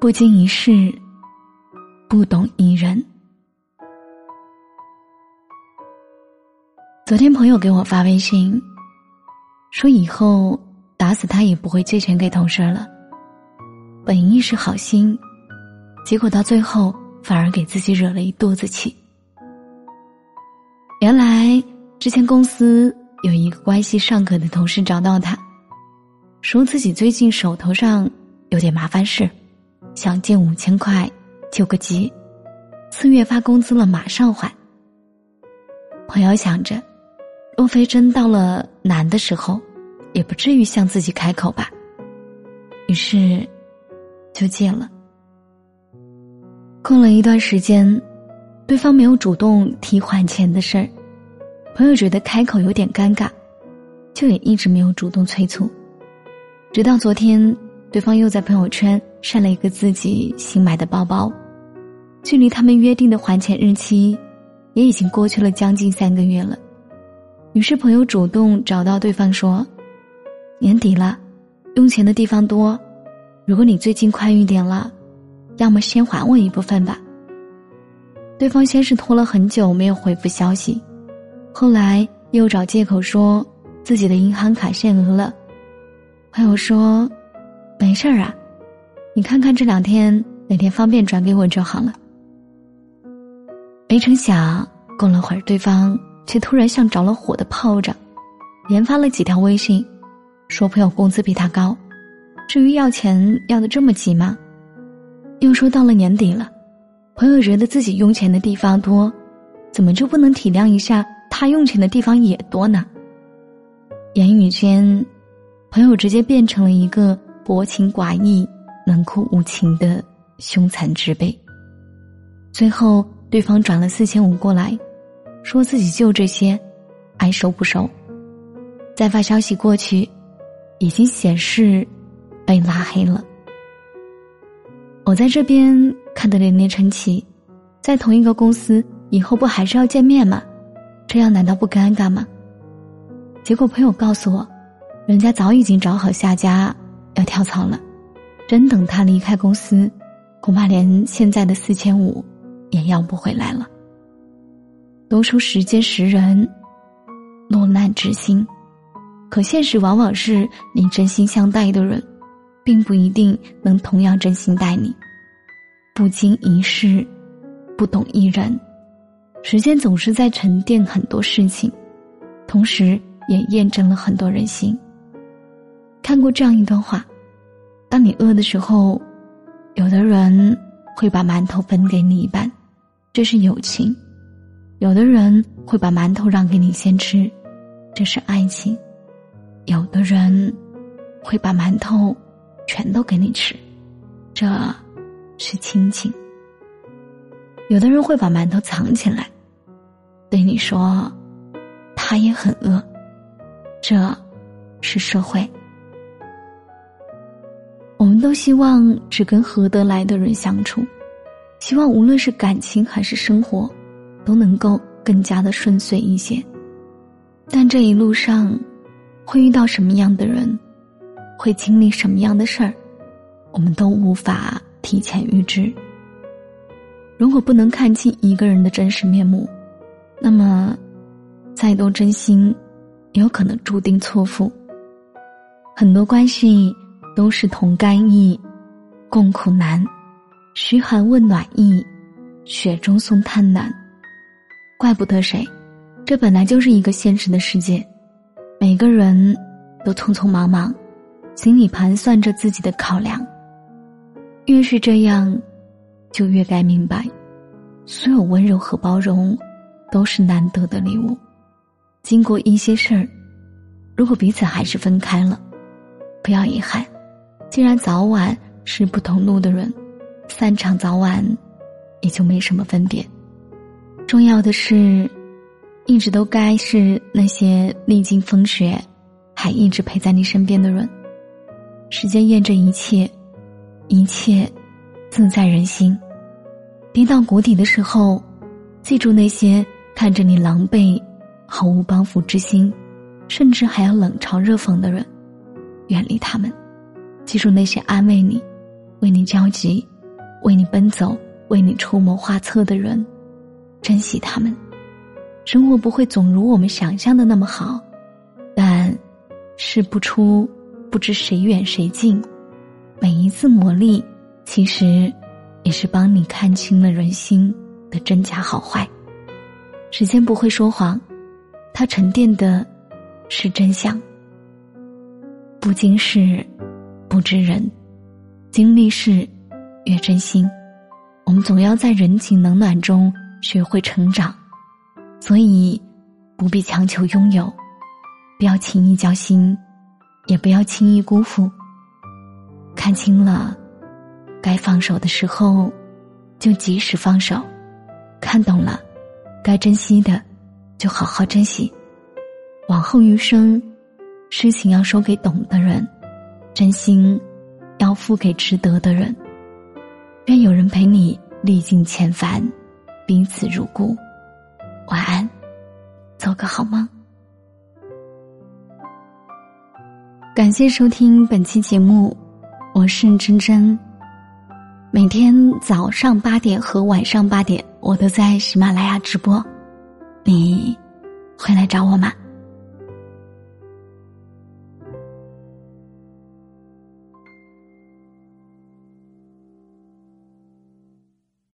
不经一事，不懂一人。昨天朋友给我发微信，说以后打死他也不会借钱给同事了。本意是好心，结果到最后反而给自己惹了一肚子气。原来之前公司有一个关系尚可的同事找到他，说自己最近手头上有点麻烦事。想借五千块救个急，四月发工资了马上还。朋友想着，若非真到了难的时候，也不至于向自己开口吧。于是，就借了。过了一段时间，对方没有主动提还钱的事儿，朋友觉得开口有点尴尬，就也一直没有主动催促。直到昨天，对方又在朋友圈。晒了一个自己新买的包包，距离他们约定的还钱日期，也已经过去了将近三个月了。于是朋友主动找到对方说：“年底了，用钱的地方多，如果你最近宽裕点了，要么先还我一部分吧。”对方先是拖了很久没有回复消息，后来又找借口说自己的银行卡限额了。朋友说：“没事儿啊。”你看看这两天哪天方便转给我就好了。没成想，过了会儿，对方却突然像着了火的炮仗，连发了几条微信，说朋友工资比他高，至于要钱要的这么急吗？又说到了年底了，朋友觉得自己用钱的地方多，怎么就不能体谅一下他用钱的地方也多呢？言语间，朋友直接变成了一个薄情寡义。冷酷无情的凶残之辈。最后，对方转了四千五过来，说自己就这些，爱收不收。再发消息过去，已经显示被拉黑了。我在这边看得连连称奇，在同一个公司，以后不还是要见面吗？这样难道不尴尬吗？结果朋友告诉我，人家早已经找好下家，要跳槽了。真等他离开公司，恐怕连现在的四千五也要不回来了。都说时间识人，落难知心，可现实往往是你真心相待的人，并不一定能同样真心待你。不经一事，不懂一人，时间总是在沉淀很多事情，同时也验证了很多人心。看过这样一段话。当你饿的时候，有的人会把馒头分给你一半，这是友情；有的人会把馒头让给你先吃，这是爱情；有的人会把馒头全都给你吃，这是亲情；有的人会把馒头藏起来，对你说他也很饿，这是社会。我们都希望只跟合得来的人相处，希望无论是感情还是生活，都能够更加的顺遂一些。但这一路上，会遇到什么样的人，会经历什么样的事儿，我们都无法提前预知。如果不能看清一个人的真实面目，那么，再多真心，也有可能注定错付。很多关系。都是同甘意，共苦难，嘘寒问暖意，雪中送炭难。怪不得谁，这本来就是一个现实的世界。每个人都匆匆忙忙，心里盘算着自己的考量。越是这样，就越该明白，所有温柔和包容，都是难得的礼物。经过一些事儿，如果彼此还是分开了，不要遗憾。既然早晚是不同路的人，散场早晚也就没什么分别。重要的是，一直都该是那些历经风雪，还一直陪在你身边的人。时间验证一切，一切自在人心。跌到谷底的时候，记住那些看着你狼狈、毫无帮扶之心，甚至还要冷嘲热讽的人，远离他们。记住那些安慰你、为你焦急、为你奔走、为你出谋划策的人。珍惜他们，生活不会总如我们想象的那么好，但试不出不知谁远谁近。每一次磨砺，其实也是帮你看清了人心的真假好坏。时间不会说谎，它沉淀的是真相。不经事，不知人，经历事，越真心。我们总要在人情冷暖中。学会成长，所以不必强求拥有，不要轻易交心，也不要轻易辜负。看清了，该放手的时候，就及时放手；看懂了，该珍惜的，就好好珍惜。往后余生，事情要说给懂的人，真心要付给值得的人。愿有人陪你历尽千帆。彼此如故，晚安，做个好梦。感谢收听本期节目，我是真真。每天早上八点和晚上八点，我都在喜马拉雅直播，你会来找我吗？